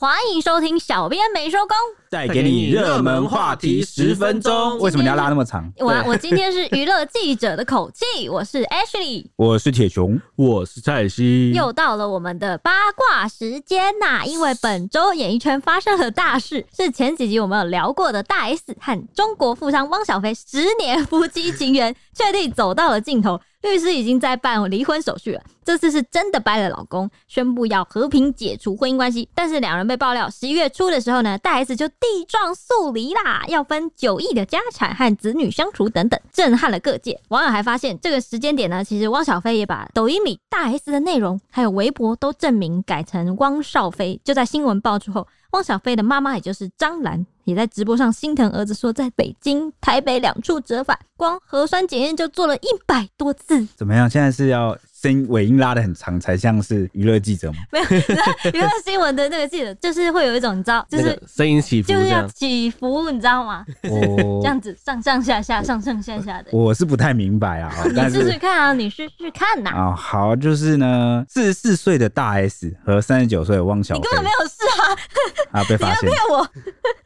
欢迎收听，小编没收工，带给你热门话题十分钟。为什么你要拉那么长？我我今天是娱乐记者的口气，我是 Ashley，我是铁雄，我是蔡西。又到了我们的八卦时间呐！因为本周演艺圈发生了大事，是前几集我们有聊过的大 S 和中国富商汪小菲十年夫妻情缘确定走到了尽头。律师已经在办离婚手续了，这次是真的掰了老公，宣布要和平解除婚姻关系。但是两人被爆料，十一月初的时候呢，大 S 就地状诉离啦，要分九亿的家产和子女相处等等，震撼了各界。网友还发现，这个时间点呢，其实汪小菲也把抖音里大 S 的内容还有微博都证明改成汪少菲。就在新闻爆出后，汪小菲的妈妈也就是张兰。也在直播上心疼儿子，说在北京、台北两处折返，光核酸检验就做了一百多次。怎么样？现在是要？声音尾音拉的很长，才像是娱乐记者吗？没有，娱乐新闻的那个记者就是会有一种，你知道，就是声音起伏，就是要起伏，你知道吗？哦，这样子上上下下，上上下下的。我是不太明白啊，你试试看啊，你试试看呐。啊，好，就是呢，四十四岁的大 S 和三十九岁的汪小菲，你根本没有事啊！啊，被发现，骗我。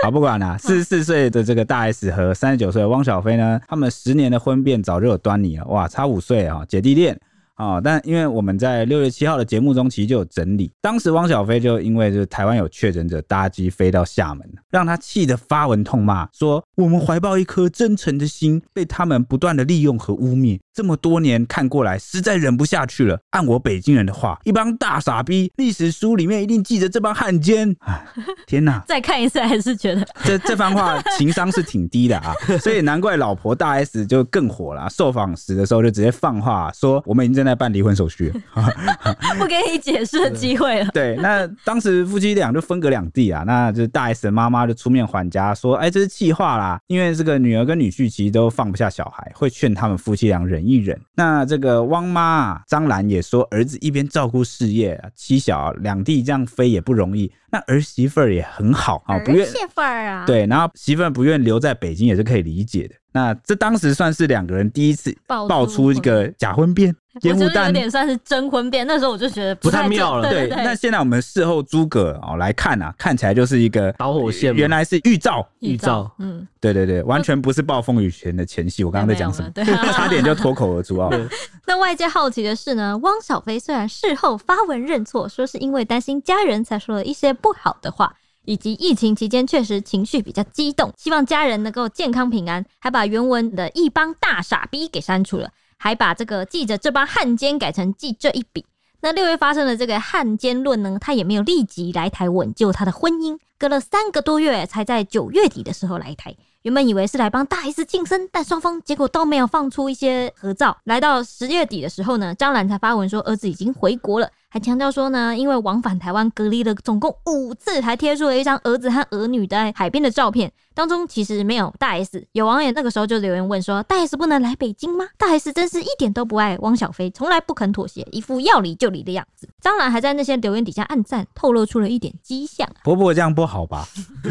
好，不管了，四十四岁的这个大 S 和三十九岁的汪小菲呢，他们十年的婚变早就有端倪了，哇，差五岁啊，姐弟恋。哦，但因为我们在六月七号的节目中其实就有整理，当时汪小菲就因为就是台湾有确诊者搭机飞到厦门，让他气得发文痛骂，说我们怀抱一颗真诚的心，被他们不断的利用和污蔑，这么多年看过来，实在忍不下去了。按我北京人的话，一帮大傻逼，历史书里面一定记着这帮汉奸。哎，天哪！再看一次还是觉得这这番话情商是挺低的啊，所以难怪老婆大 S 就更火了，受访时的时候就直接放话说，我们已经正在办离婚手续，不给你解释的机会了。对，那当时夫妻俩就分隔两地啊，那就是大 S 的妈妈就出面还家说，哎，这是气话啦，因为这个女儿跟女婿其实都放不下小孩，会劝他们夫妻俩忍一忍。那这个汪妈张兰也说，儿子一边照顾事业，妻小两地这样飞也不容易。那儿媳妇儿也很好啊，不愿媳妇儿啊，对，然后媳妇儿不愿留在北京也是可以理解的。那这当时算是两个人第一次爆出一个假婚变，烟雾弹有点算是真婚变。那时候我就觉得不太，不太妙了。对，那现在我们事后诸葛哦来看啊，看起来就是一个导火线，原来是预兆，预兆。嗯，对对对，完全不是暴风雨前的前戏。我刚刚在讲什么？对，差点就脱口而出啊。那外界好奇的是呢，汪小菲虽然事后发文认错，说是因为担心家人才说了一些不好的话。以及疫情期间确实情绪比较激动，希望家人能够健康平安，还把原文的一帮大傻逼给删除了，还把这个记着这帮汉奸改成记这一笔。那六月发生的这个汉奸论呢，他也没有立即来台稳救他的婚姻，隔了三个多月才在九月底的时候来台。原本以为是来帮大 S 庆生，但双方结果都没有放出一些合照。来到十月底的时候呢，张兰才发文说儿子已经回国了。还强调说呢，因为往返台湾隔离了总共五次，还贴出了一张儿子和儿女在海边的照片，当中其实没有大 S。有网友那个时候就留言问说：“大 S 不能来北京吗？”大 S 真是一点都不爱汪小菲，从来不肯妥协，一副要离就离的样子。张兰还在那些留言底下暗赞，透露出了一点迹象。婆婆这样不好吧？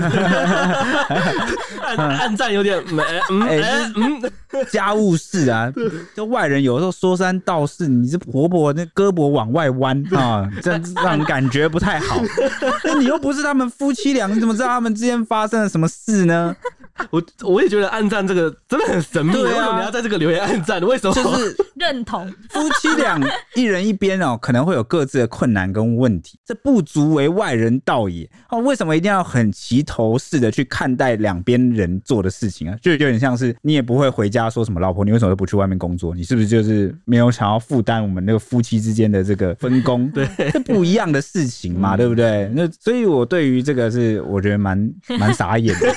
暗暗赞有点没嗯嗯嗯，家务事啊，就外人有时候说三道四，你这婆婆那胳膊往外弯。啊，这 让人感觉不太好。那你又不是他们夫妻俩，你怎么知道他们之间发生了什么事呢？我我也觉得暗赞这个真的很神秘。对啊，为什么你要在这个留言暗赞？为什么？就是认同 夫妻俩一人一边哦，可能会有各自的困难跟问题，这不足为外人道也。哦，为什么一定要很齐头式的去看待两边人做的事情啊？就有点像是你也不会回家说什么，老婆，你为什么都不去外面工作？你是不是就是没有想要负担我们那个夫妻之间的这个分工？对，这不一样的事情嘛，对不对？那所以，我对于这个是我觉得蛮蛮傻眼的。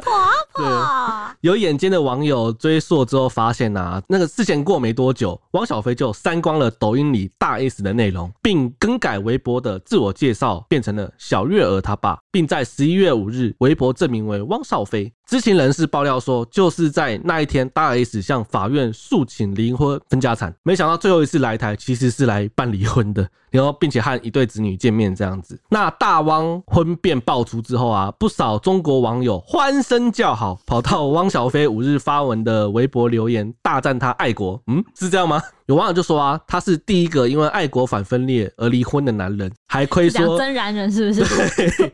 婆婆，有眼尖的网友追溯之后发现啊，那个事件过没多久，汪小菲就删光了抖音里大 S 的内容，并更改微博的自我介绍，变成了小月儿他爸，并在十一月五日微博证明为汪少菲。知情人士爆料说，就是在那一天，大 S 向法院诉请离婚分家产，没想到最后一次来台其实是来办离婚的，然后并且和一对子女见面这样子。那大汪婚变爆出之后啊，不少中国网友欢声叫好，跑到汪小菲五日发文的微博留言，大赞他爱国。嗯，是这样吗？有网友就说啊，他是第一个因为爱国反分裂而离婚的男人，还亏说真男人是不是？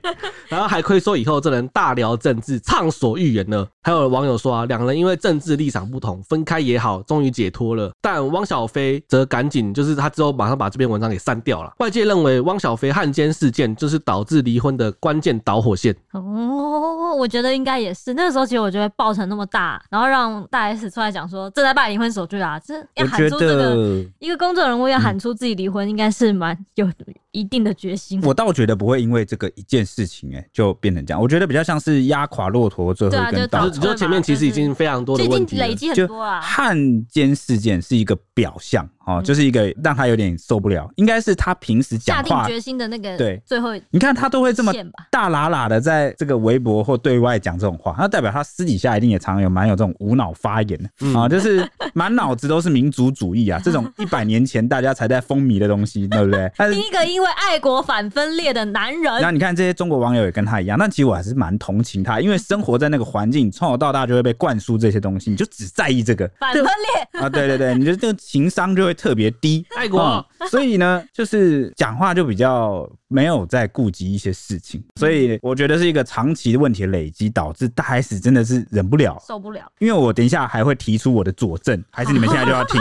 然后还亏说以后这人大聊政治，畅所欲言了。还有网友说啊，两人因为政治立场不同，分开也好，终于解脱了。但汪小菲则赶紧就是他之后马上把这篇文章给删掉了。外界认为汪小菲汉奸事件就是导致离婚的关键导火线。哦，我觉得应该也是。那个时候其实我觉得爆成那么大，然后让大 S 出来讲说正在办离婚手续啊，这要喊出这个一个工作人物要喊出自己离婚，应该是蛮有一定的决心。我倒觉得不会因为这个一件事情，哎，就变成这样。我觉得比较像是压垮骆驼最后一根稻草。就前面其实已经非常多的问题，累积很多啊。汉奸事件是一个表象。哦，就是一个让他有点受不了，应该是他平时讲话下定决心的那个对最后，你看他都会这么大喇喇的在这个微博或对外讲这种话，那代表他私底下一定也常有蛮有这种无脑发言的啊，就是满脑子都是民族主义啊，这种 一百年前大家才在风靡的东西，对不对？第一个因为爱国反分裂的男人，然后你看这些中国网友也跟他一样，但其实我还是蛮同情他，因为生活在那个环境，从小到大就会被灌输这些东西，你就只在意这个反分裂啊，对对对，你觉得这个情商就会特别低。爱国，所以呢，就是讲话就比较没有在顾及一些事情，所以我觉得是一个长期的问题累积，导致大 S 真的是忍不了，受不了。因为我等一下还会提出我的佐证，还是你们现在就要听？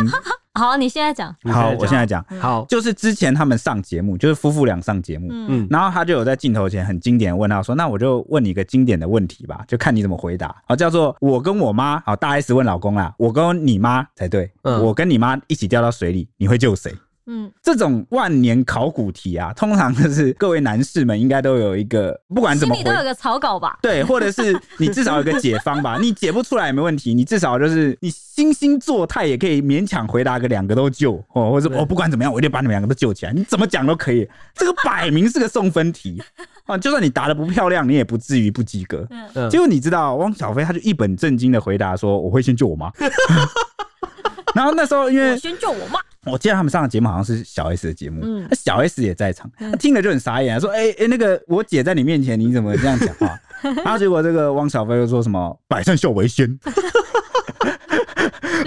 好，你现在讲。好，我现在讲。好，就是之前他们上节目，就是夫妇俩上节目，嗯，然后他就有在镜头前很经典的问他说：“那我就问你一个经典的问题吧，就看你怎么回答。”好，叫做我跟我妈，好，大 S 问老公啦，我跟你妈才对，我跟你妈一起掉到水里，你会救谁？嗯，这种万年考古题啊，通常就是各位男士们应该都有一个，不管怎么，心里都有个草稿吧？对，或者是你至少有个解方吧？你解不出来也没问题，你至少就是你惺惺作态也可以勉强回答个两个都救哦，或者我不管怎么样，我一定把你们两个都救起来。你怎么讲都可以，这个摆明是个送分题啊！就算你答的不漂亮，你也不至于不及格。嗯，结果你知道汪小菲他就一本正经的回答说：“我会先救我妈。” 然后那时候因为先救我妈。我记得他们上的节目好像是小 S 的节目，嗯，小 S 也在场，他听了就很傻眼，说：“哎、欸、哎、欸，那个我姐在你面前，你怎么这样讲话？” 然后结果这个汪小菲又说什么“百善孝为先”。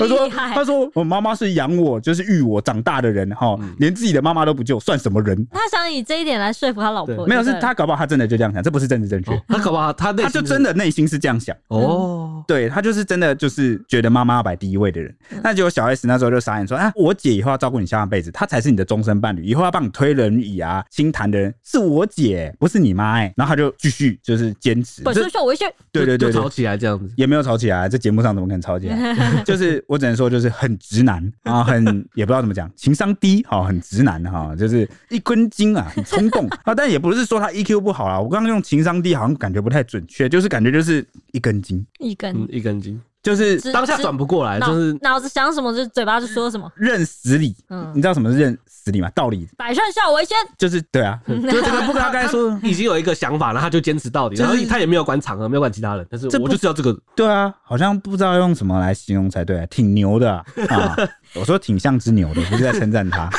他说：“他说我妈妈是养我，就是育我长大的人，哈，连自己的妈妈都不救，算什么人？”他想以这一点来说服他老婆，没有，是他搞不好他真的就这样想，这不是政治正确。他搞不好他他就真的内心是这样想哦，对他就是真的就是觉得妈妈要摆第一位的人。那结果小 S 那时候就傻眼说：“啊，我姐以后要照顾你下半辈子，她才是你的终身伴侣，以后要帮你推轮椅啊、清痰的人是我姐，不是你妈。”哎，然后他就继续就是坚持，本身受委屈，对对对，吵起来这样子，也没有吵起来，这节目上怎么可能吵起来？就是我只能说就是。很直男 啊，很也不知道怎么讲，情商低哈，很直男哈，就是一根筋啊，很冲动 啊，但也不是说他 EQ 不好啦，我刚刚用情商低好像感觉不太准确，就是感觉就是一根筋，一根、嗯、一根筋。就是当下转不过来，就是脑子想什么就嘴巴就说什么，认死理。嗯，你知道什么是认死理吗？道理。百善孝为先，就是对啊，就是这个不跟他刚才说，已经有一个想法，然后他就坚持到底，然后他也没有管场合，没有管其他人，但是我就是要这个。对啊，好像不知道用什么来形容才对，挺牛的 啊！我说挺像只牛的，不是在称赞他。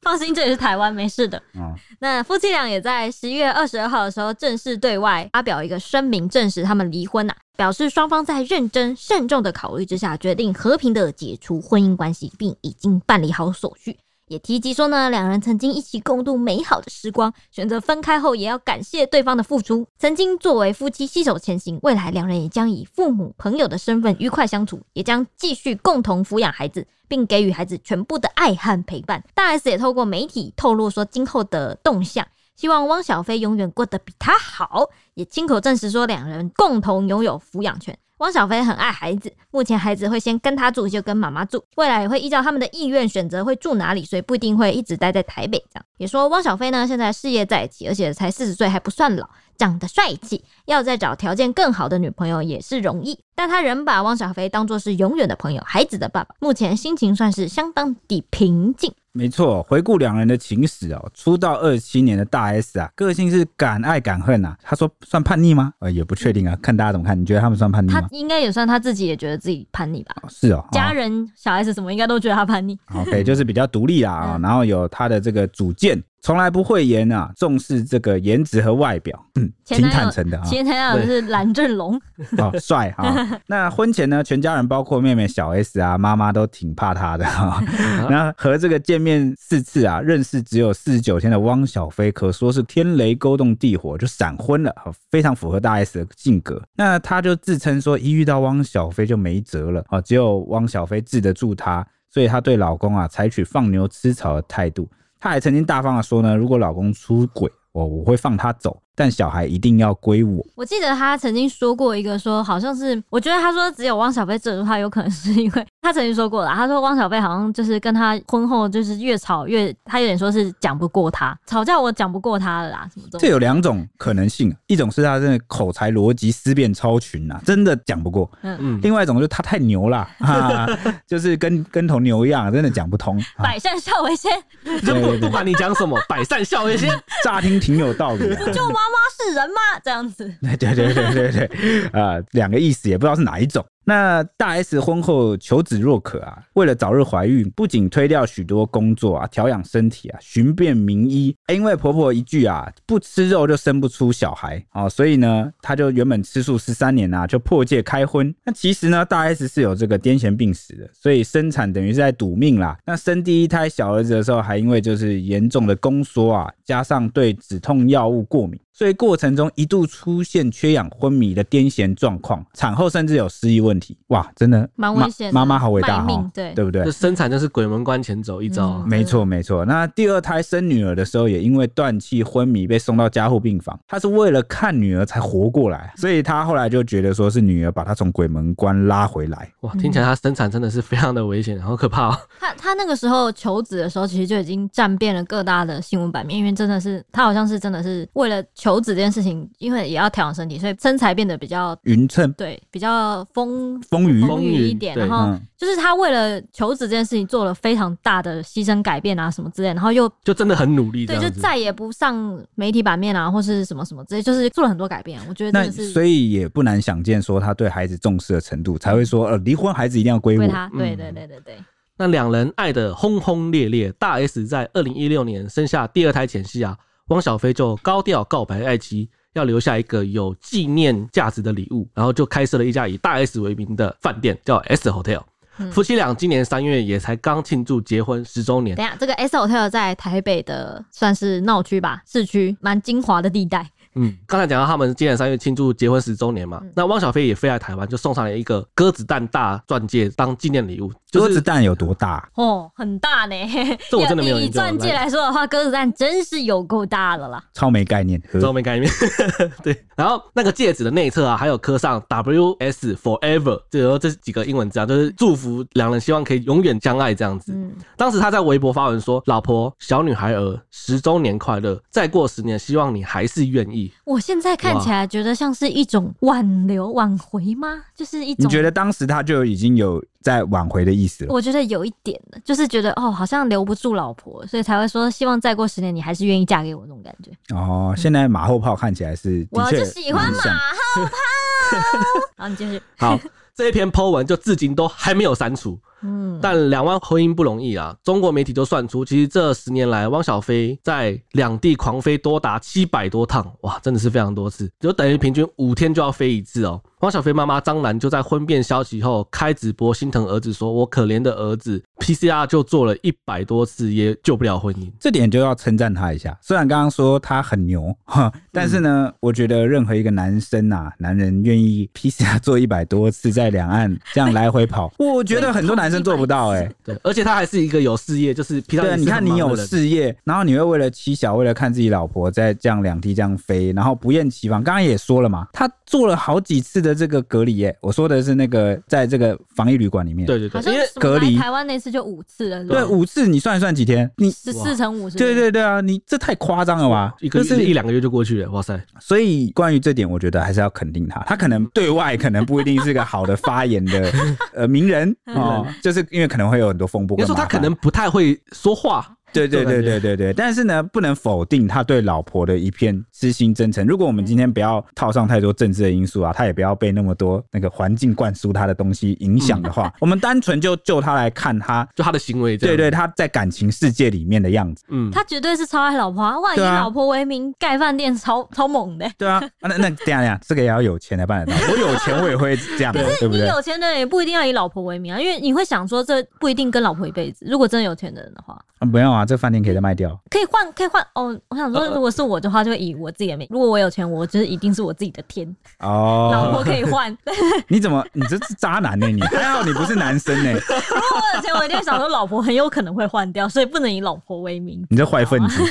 放心，这也是台湾，没事的。嗯，那夫妻俩也在十一月二十二号的时候正式对外发表一个声明，证实他们离婚呐、啊，表示双方在认真慎重的考虑之下，决定和平的解除婚姻关系，并已经办理好手续。也提及说呢，两人曾经一起共度美好的时光，选择分开后也要感谢对方的付出。曾经作为夫妻携手前行，未来两人也将以父母、朋友的身份愉快相处，也将继续共同抚养孩子，并给予孩子全部的爱和陪伴。大 S 也透过媒体透露说，今后的动向，希望汪小菲永远过得比他好，也亲口证实说两人共同拥有抚养权。汪小菲很爱孩子，目前孩子会先跟他住，就跟妈妈住，未来也会依照他们的意愿选择会住哪里，所以不一定会一直待在台北。这样也说汪小菲呢，现在事业在起，而且才四十岁还不算老，长得帅气，要再找条件更好的女朋友也是容易。但他仍把汪小菲当作是永远的朋友，孩子的爸爸，目前心情算是相当的平静。没错，回顾两人的情史哦，出道二十七年的大 S 啊，个性是敢爱敢恨呐。他说算叛逆吗？呃，也不确定啊，看大家怎么看。你觉得他们算叛逆吗？他应该也算，他自己也觉得自己叛逆吧。哦是哦，家人小 S 什么应该都觉得他叛逆。OK，就是比较独立啦 啊，然后有他的这个主见。从来不讳言啊，重视这个颜值和外表，嗯，挺坦诚的啊。前男友是蓝正龙，哦，帅哈。那婚前呢，全家人包括妹妹小 S 啊，妈妈都挺怕他的哈。那和这个见面四次啊，认识只有四十九天的汪小菲，可说是天雷勾动地火就闪婚了，非常符合大 S 的性格。那他就自称说，一遇到汪小菲就没辙了啊，只有汪小菲治得住他。所以她对老公啊采取放牛吃草的态度，她还曾经大方的说呢，如果老公出轨，我我会放他走。但小孩一定要归我。我记得她曾经说过一个说，好像是，我觉得她说只有汪小菲这句话，有可能是因为他曾经说过了。他说汪小菲好像就是跟他婚后就是越吵越，他有点说是讲不过他，吵架我讲不过他了啦，什么这。这有两种可能性，一种是他真的口才逻辑思辨超群啊，真的讲不过。嗯嗯。另外一种就是他太牛了，啊，就是跟跟头牛一样，真的讲不通。百善孝为先，不不管你讲什么，百善孝为先，乍听挺有道理的。就妈妈是人吗？这样子。对对对对对对，啊，两个意思也不知道是哪一种。那大 S 婚后求子若渴啊，为了早日怀孕，不仅推掉许多工作啊，调养身体啊，寻遍名医。因为婆婆一句啊，不吃肉就生不出小孩啊，所以呢，她就原本吃素十三年啊，就破戒开荤。那其实呢，大 S 是有这个癫痫病史的，所以生产等于是在赌命啦。那生第一胎小儿子的时候，还因为就是严重的宫缩啊，加上对止痛药物过敏。所以过程中一度出现缺氧昏迷的癫痫状况，产后甚至有失忆问题。哇，真的蛮危险。妈妈好伟大哈，对对不对？这生产就是鬼门关前走一遭。嗯、没错没错。那第二胎生女儿的时候，也因为断气昏迷被送到加护病房。她是为了看女儿才活过来，所以她后来就觉得说是女儿把她从鬼门关拉回来。哇，听起来她生产真的是非常的危险，好可怕哦。她她那个时候求子的时候，其实就已经占遍了各大的新闻版面，因为真的是他好像是真的是为了求子这件事情。因为也要调养身体，所以身材变得比较匀称，对，比较丰丰腴丰腴一点。然后就是他为了求子这件事情做了非常大的牺牲改变啊，什么之类，然后又就真的很努力，对，就再也不上媒体版面啊，或是什么什么之类，就是做了很多改变。我觉得那所以也不难想见，说他对孩子重视的程度，才会说呃，离婚孩子一定要归我。他对对对对对。那两人爱得轰轰烈烈，大 S 在二零一六年生下第二胎前夕啊，汪小菲就高调告白爱妻。要留下一个有纪念价值的礼物，然后就开设了一家以大 S 为名的饭店，叫 S Hotel。嗯、夫妻俩今年三月也才刚庆祝结婚十周年。等下，这个 S Hotel 在台北的算是闹区吧，市区蛮精华的地带。嗯，刚才讲到他们今年三月庆祝结婚十周年嘛，嗯、那汪小菲也飞来台湾，就送上了一个鸽子蛋大钻戒当纪念礼物。鸽子蛋有多大？哦，很大呢。这我真的没有。以钻戒来说的话，鸽子蛋真是有够大的啦。超没概念，超没概念。对，然后那个戒指的内侧啊，还有刻上 W S Forever，就这几个英文字啊，就是祝福两人希望可以永远相爱这样子。嗯，当时他在微博发文说：“老婆，小女孩儿十周年快乐，再过十年，希望你还是愿意。”我现在看起来觉得像是一种挽留、挽回吗？就是一种。你觉得当时他就已经有在挽回的意思了？我觉得有一点的，就是觉得哦，好像留不住老婆，所以才会说希望再过十年你还是愿意嫁给我那种感觉。哦，现在马后炮看起来是，我就喜欢马后炮。好，你继续。好，这一篇 po 文就至今都还没有删除。嗯，但两万婚姻不容易啊！中国媒体都算出，其实这十年来，汪小菲在两地狂飞多达七百多趟，哇，真的是非常多次，就等于平均五天就要飞一次哦。汪小菲妈妈张兰就在婚变消息后开直播，心疼儿子，说：“我可怜的儿子，PCR 就做了一百多次，也救不了婚姻。”这点就要称赞他一下。虽然刚刚说他很牛，哈，但是呢，嗯、我觉得任何一个男生啊，男人愿意 PCR 做一百多次，在两岸这样来回跑，我觉得很多男生做不到哎、欸。对，而且他还是一个有事业，就是对，你看你有事业，然后你会为了妻小，为了看自己老婆在这样两地这样飞，然后不厌其烦。刚刚也说了嘛，他做了好几次的。这个隔离耶，我说的是那个在这个防疫旅馆里面，对对对，因为隔离台湾那次就五次了，对，五次你算一算几天？你十四乘五，对对对啊，你这太夸张了吧？一个月一两个月就过去了，哇塞！所以关于这点，我觉得还是要肯定他，他可能对外可能不一定是个好的发言的 呃名人哦，就是因为可能会有很多风波。比如说他可能不太会说话。对对对对对对，但是呢，不能否定他对老婆的一片痴心真诚。如果我们今天不要套上太多政治的因素啊，他也不要被那么多那个环境灌输他的东西影响的话，我们单纯就就他来看他，就他的行为，对对，他在感情世界里面的样子，嗯，他绝对是超爱老婆，啊万以老婆为名盖饭店，超 超猛的。对啊，那那这样这样，这个也要有钱才办得到。我有钱我也会这样，对不对？你有钱的人也不一定要以老婆为名啊，因为你会想说，这不一定跟老婆一辈子。如果真的有钱的人的话，啊，不用啊，这饭店可以再卖掉。可以换，可以换哦。我想说，如果是我的话，就会以我自己的名。如果我有钱，我就是一定是我自己的天哦。老婆可以换。你怎么？你这是渣男呢？你还好你不是男生呢。如果我有钱，我一定想说，老婆很有可能会换掉，所以不能以老婆为名。你这坏分子。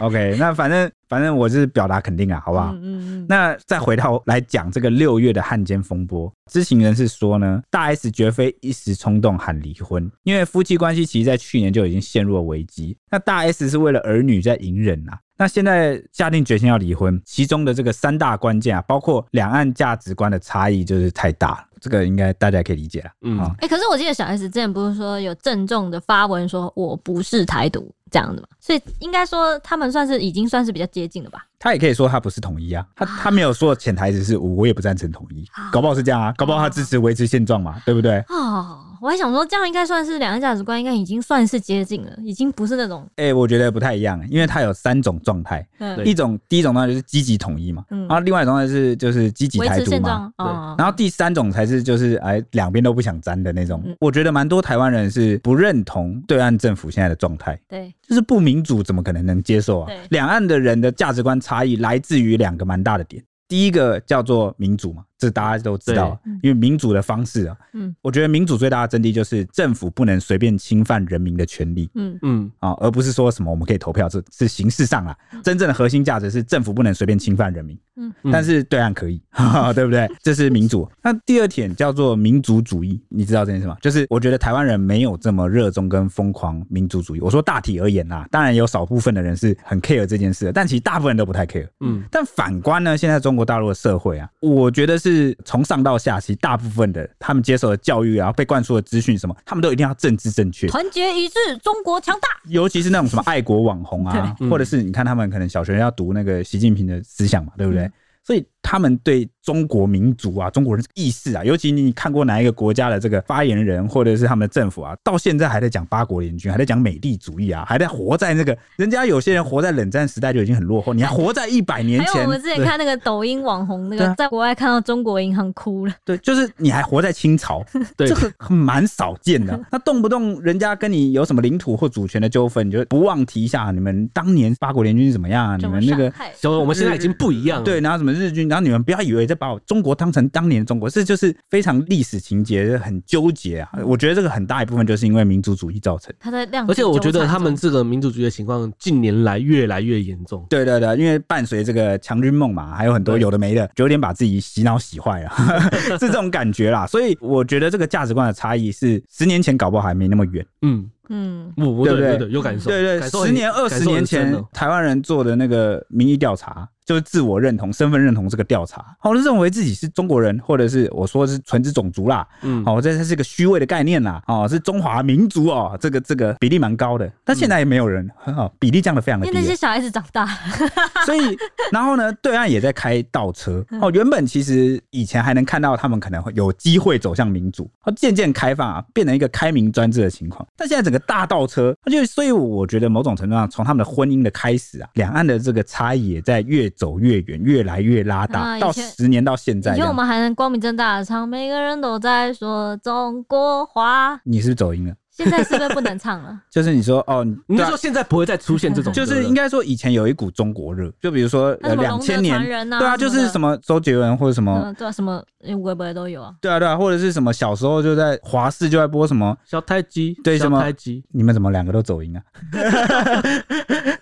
OK，那反正反正我是表达肯定啊，好不好？嗯嗯。那再回到来讲这个六月的汉奸风波，知情人士说呢，大 S 绝非一时冲动喊离婚，因为夫妻关系其实在去年就已经陷入了危机。那大 S 是为了儿女在隐忍啊，那现在下定决心要离婚，其中的这个三大关键啊，包括两岸价值观的差异就是太大了，这个应该大家可以理解了。嗯，哎、欸，可是我记得小 S 之前不是说有郑重的发文说我不是台独这样的嘛，所以应该说他们算是已经算是比较接近了吧？他也可以说他不是统一啊，他他没有说潜台词是我，我也不赞成统一，搞不好是这样啊，搞不好他支持维持现状嘛，对不对？哦，我还想说这样应该算是两岸价值观应该已经算是接近了，已经不是那种哎、欸，我觉得不太一样，因为它有三种状态，嗯一种第一种呢就是积极统一嘛，嗯然后另外一种呢是就是积极台独嘛，对，然后第三种才是就是哎两边都不想沾的那种。我觉得蛮多台湾人是不认同对岸政府现在的状态，对，就是不民主怎么可能能接受啊？两岸的人的价值观。差异来自于两个蛮大的点，第一个叫做民主嘛。这大家都知道，因为民主的方式啊，嗯，我觉得民主最大的真谛就是政府不能随便侵犯人民的权利，嗯嗯啊，而不是说什么我们可以投票，这是形式上啊，真正的核心价值是政府不能随便侵犯人民，嗯，但是对岸可以，对不对？这是民主。那第二点叫做民族主义，你知道这件事吗？就是我觉得台湾人没有这么热衷跟疯狂民族主义。我说大体而言啊，当然有少部分的人是很 care 这件事，但其实大部分人都不太 care，嗯。但反观呢，现在中国大陆的社会啊，我觉得是。是从上到下，其实大部分的他们接受的教育啊，被灌输的资讯什么，他们都一定要政治正确，团结一致，中国强大。尤其是那种什么爱国网红啊，或者是你看他们可能小学要读那个习近平的思想嘛，对不对？所以他们对。中国民族啊，中国人意识啊，尤其你看过哪一个国家的这个发言人，或者是他们的政府啊，到现在还在讲八国联军，还在讲美帝主义啊，还在活在那个人家有些人活在冷战时代就已经很落后，你还活在一百年前。还有我们之前看那个抖音网红，那个在国外看到中国银行哭了。对，就是你还活在清朝，对，这个蛮少见的。那动不动人家跟你有什么领土或主权的纠纷，你就不忘提一下你们当年八国联军是怎么样啊？你们那个，就我们现在已经不一样了。对，然后什么日军，然后你们不要以为在把我中国当成。当年的中国，这就是非常历史情节，很纠结啊！我觉得这个很大一部分就是因为民族主义造成。他在量，而且我觉得他们这个民族主义的情况近年来越来越严重。对对对，因为伴随这个强军梦嘛，还有很多有的没的，就有点把自己洗脑洗坏了，是这种感觉啦。所以我觉得这个价值观的差异是十年前搞不好还没那么远。嗯嗯，不对对对，有感受。对对，十年二十年前台湾人做的那个民意调查。就是自我认同、身份认同这个调查，好，认为自己是中国人，或者是我说是纯子种族啦，嗯，好，这这是个虚伪的概念啦，哦，是中华民族哦，这个这个比例蛮高的，但现在也没有人很好，比例降的非常的低。因为那些小孩子长大，所以然后呢，对岸也在开倒车，哦，原本其实以前还能看到他们可能会有机会走向民主，哦，渐渐开放啊，变成一个开明专制的情况，但现在整个大倒车，就所以我觉得某种程度上，从他们的婚姻的开始啊，两岸的这个差异也在越走越远，越来越拉大，啊、到十年到现在，以前我们还能光明正大的唱，每个人都在说中国话。你是不是走音了？现在是不是不能唱了？就是你说哦，你说现在不会再出现这种，就是应该说以前有一股中国热，就比如说两千年，对啊，就是什么周杰伦或者什么，对啊，什么微博都有啊，对啊对啊，或者是什么小时候就在华视就在播什么小太极，对什么小太极，你们怎么两个都走音啊？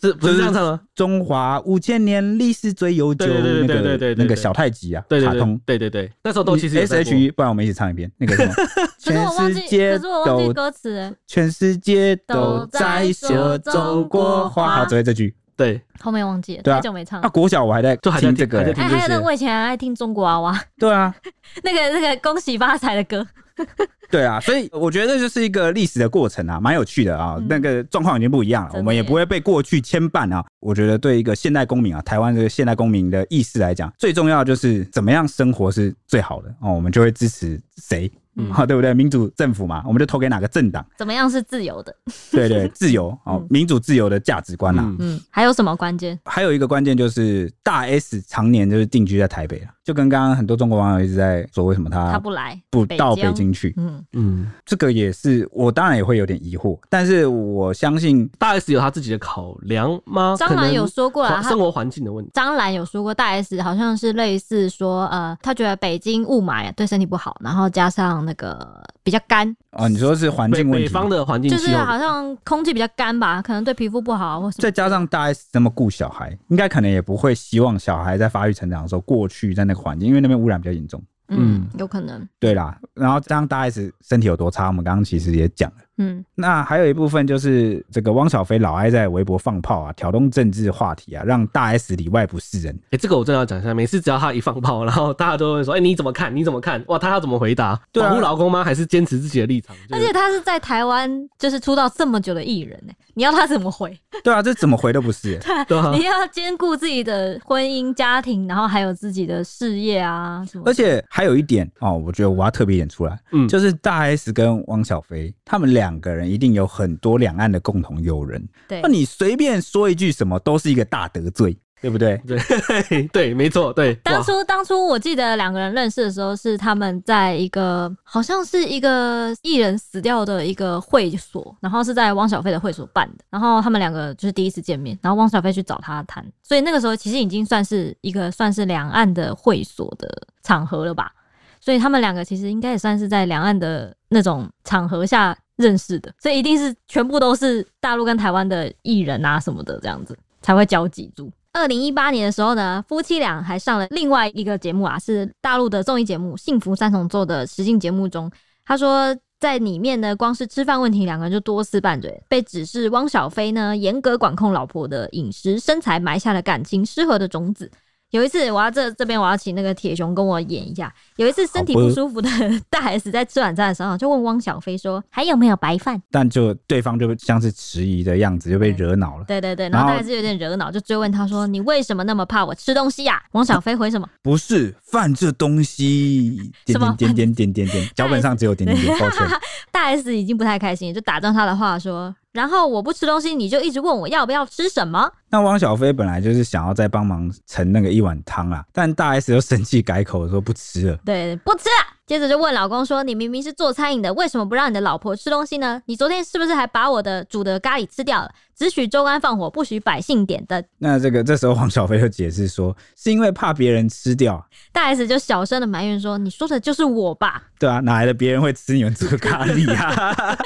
是不是这样唱的？中华五千年历史最悠久，那个那个小太极啊，卡通，对对对，那时候都其实 S H E，不然我们一起唱一遍那个什么，全世界。可是我忘记歌词，全世界都在说中国话。好，只会这句。对，后面忘记了，太久没唱。啊，国小我还在就还听这个，哎，还有那我以前还爱听中国娃娃。对啊，那个那个恭喜发财的歌。对啊，所以我觉得这就是一个历史的过程啊，蛮有趣的啊。嗯、那个状况已经不一样了，我们也不会被过去牵绊啊。我觉得对一个现代公民啊，台湾这个现代公民的意识来讲，最重要的就是怎么样生活是最好的哦，我们就会支持谁。嗯，好，对不对？民主政府嘛，我们就投给哪个政党？怎么样是自由的？对对，自由 哦，嗯、民主自由的价值观啦。嗯，还有什么关键？还有一个关键就是大 S 常年就是定居在台北了，就跟刚刚很多中国网友一直在说，为什么他他不来不到北京去？嗯嗯，这个也是我当然也会有点疑惑，但是我相信大 S 有他自己的考量吗？张兰有说过啊，生活环境的问题。张兰有说过，大 S 好像是类似说，呃，他觉得北京雾霾对身体不好，然后加上那个。比较干哦，你说是环境问题，北方的环境就是好像空气比较干吧，可能对皮肤不好，或是再加上大 S 这么顾小孩，应该可能也不会希望小孩在发育成长的时候过去在那个环境，因为那边污染比较严重。嗯，有可能。对啦，然后这样大 S 身体有多差，我们刚刚其实也讲了。嗯，那还有一部分就是这个汪小菲老爱在微博放炮啊，挑动政治话题啊，让大 S 里外不是人。哎、欸，这个我真的要讲一下。每次只要他一放炮，然后大家都会说：“哎、欸，你怎么看？你怎么看？”哇，他要怎么回答？保护老公吗？还是坚持自己的立场？而且他是在台湾就是出道这么久的艺人呢，你要他怎么回？对啊，这怎么回都不是。对，你要兼顾自己的婚姻家庭，然后还有自己的事业啊什么。而且还有一点哦，我觉得我要特别演出来，嗯，就是大 S 跟汪小菲他们两个人一定有很多两岸的共同友人，对，那你随便说一句什么都是一个大得罪，对不对？对，对，没错，对。当初当初我记得两个人认识的时候，是他们在一个好像是一个艺人死掉的一个会所，然后是在汪小菲的会所办的，然后他们两个就是第一次见面，然后汪小菲去找他谈，所以那个时候其实已经算是一个算是两岸的会所的场合了吧，所以他们两个其实应该也算是在两岸的那种场合下。认识的，所以一定是全部都是大陆跟台湾的艺人啊什么的，这样子才会交集住。二零一八年的时候呢，夫妻俩还上了另外一个节目啊，是大陆的综艺节目《幸福三重奏》的实境节目中，他说在里面呢，光是吃饭问题，两个人就多次拌嘴，被指是汪小菲呢严格管控老婆的饮食、身材，埋下了感情失和的种子。有一次，我要这这边我要请那个铁熊跟我演一下。有一次身体不舒服的 大 S 在吃晚餐的时候，就问汪小菲说：“还有没有白饭？”但就对方就像是迟疑的样子，就被惹恼了。对对对，然后大 S 有点惹恼，就追问他说：“你为什么那么怕我吃东西呀？”汪小菲回什么？不是饭这东西，点点点点点点点，脚本上只有点点点，抱歉。大 S 已经不太开心，就打断他的话说。然后我不吃东西，你就一直问我要不要吃什么。那汪小菲本来就是想要再帮忙盛那个一碗汤啊，但大 S 又生气改口说不吃了。对，不吃了。接着就问老公说：“你明明是做餐饮的，为什么不让你的老婆吃东西呢？你昨天是不是还把我的煮的咖喱吃掉了？只许州官放火，不许百姓点灯。”那这个这时候汪小菲就解释说：“是因为怕别人吃掉。”大 S 就小声的埋怨说：“你说的就是我吧？”对啊，哪来的别人会吃你们煮的咖喱啊？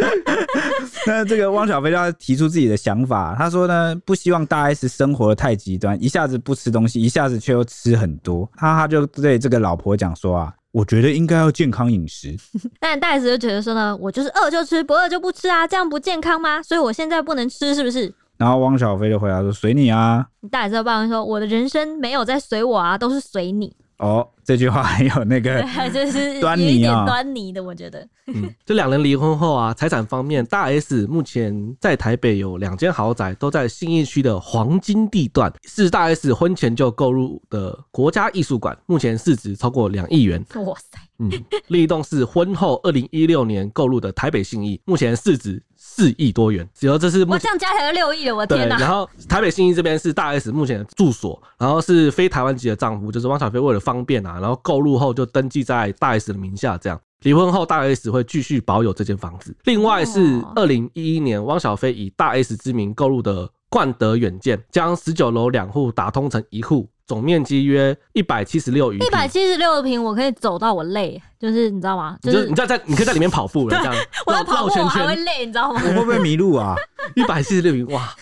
那这个汪小菲就要提出自己的想法，他说呢，不希望大 S 生活的太极端，一下子不吃东西，一下子却又吃很多。他他就对这个老婆讲说啊。我觉得应该要健康饮食，但大 S 就觉得说呢，我就是饿就吃，不饿就不吃啊，这样不健康吗？所以我现在不能吃，是不是？然后汪小菲就回答说：“随你啊。”大 S 就抱怨说：“我的人生没有在随我啊，都是随你。”哦，这句话很有那个 就是端倪啊，端倪的，我觉得。嗯，这两人离婚后啊，财产方面，大 S 目前在台北有两间豪宅，都在信义区的黄金地段，是大 S 婚前就购入的国家艺术馆，目前市值超过两亿元。哇塞！嗯，另一栋是婚后二零一六年购入的台北信义，目前市值。四亿多元，只要这是我这样加起来六亿了，我天哪！然后台北信义这边是大 S 目前的住所，然后是非台湾籍的丈夫，就是汪小菲为了方便啊，然后购入后就登记在大 S 的名下，这样离婚后大 S 会继续保有这间房子。另外是二零一一年汪小菲以大 S 之名购入的冠德远见，将十九楼两户打通成一户。总面积约一百七十六余，一百七十六平，我可以走到我累，就是你知道吗？就是你知道在，你可以在里面跑步了，这样 我要跑圈圈，我会累，你知道吗？我会不会迷路啊？一百七十六平，哇！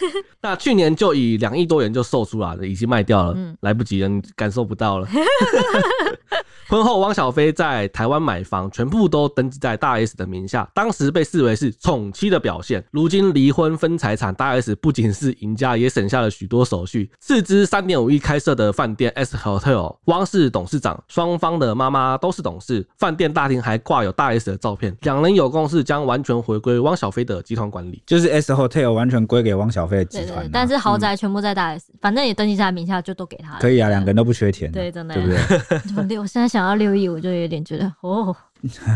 那去年就以两亿多元就售出了，已经卖掉了，嗯、来不及了，你感受不到了。婚后，汪小菲在台湾买房，全部都登记在大 S 的名下，当时被视为是宠妻的表现。如今离婚分财产，大 S 不仅是赢家，也省下了许多手续。斥资三点五亿开设的饭店 S Hotel，汪是董事长，双方的妈妈都是董事，饭店大厅还挂有大 S 的照片。两人有共识，将完全回归汪小菲的集团管理，就是 S Hotel 完全归给汪小菲的集团。但是豪宅全部在大 S，、嗯、反正也登记在他名下，就都给他。可以啊，两个人都不缺钱。对，真的，对不对？我现在想要六亿，我就有点觉得哦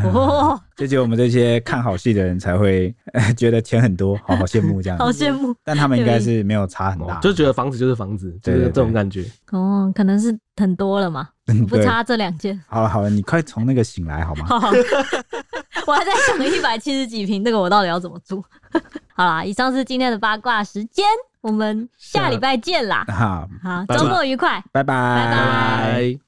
哦，就只有我们这些看好戏的人才会觉得钱很多，好好羡慕这样。好羡慕，但他们应该是没有差很大，就觉得房子就是房子，就是这种感觉。哦，可能是很多了嘛，不差这两件。好了好了，你快从那个醒来好吗？我还在想一百七十几平，这个我到底要怎么住？好啦，以上是今天的八卦时间，我们下礼拜见啦！好，好，周末愉快，拜拜，拜拜。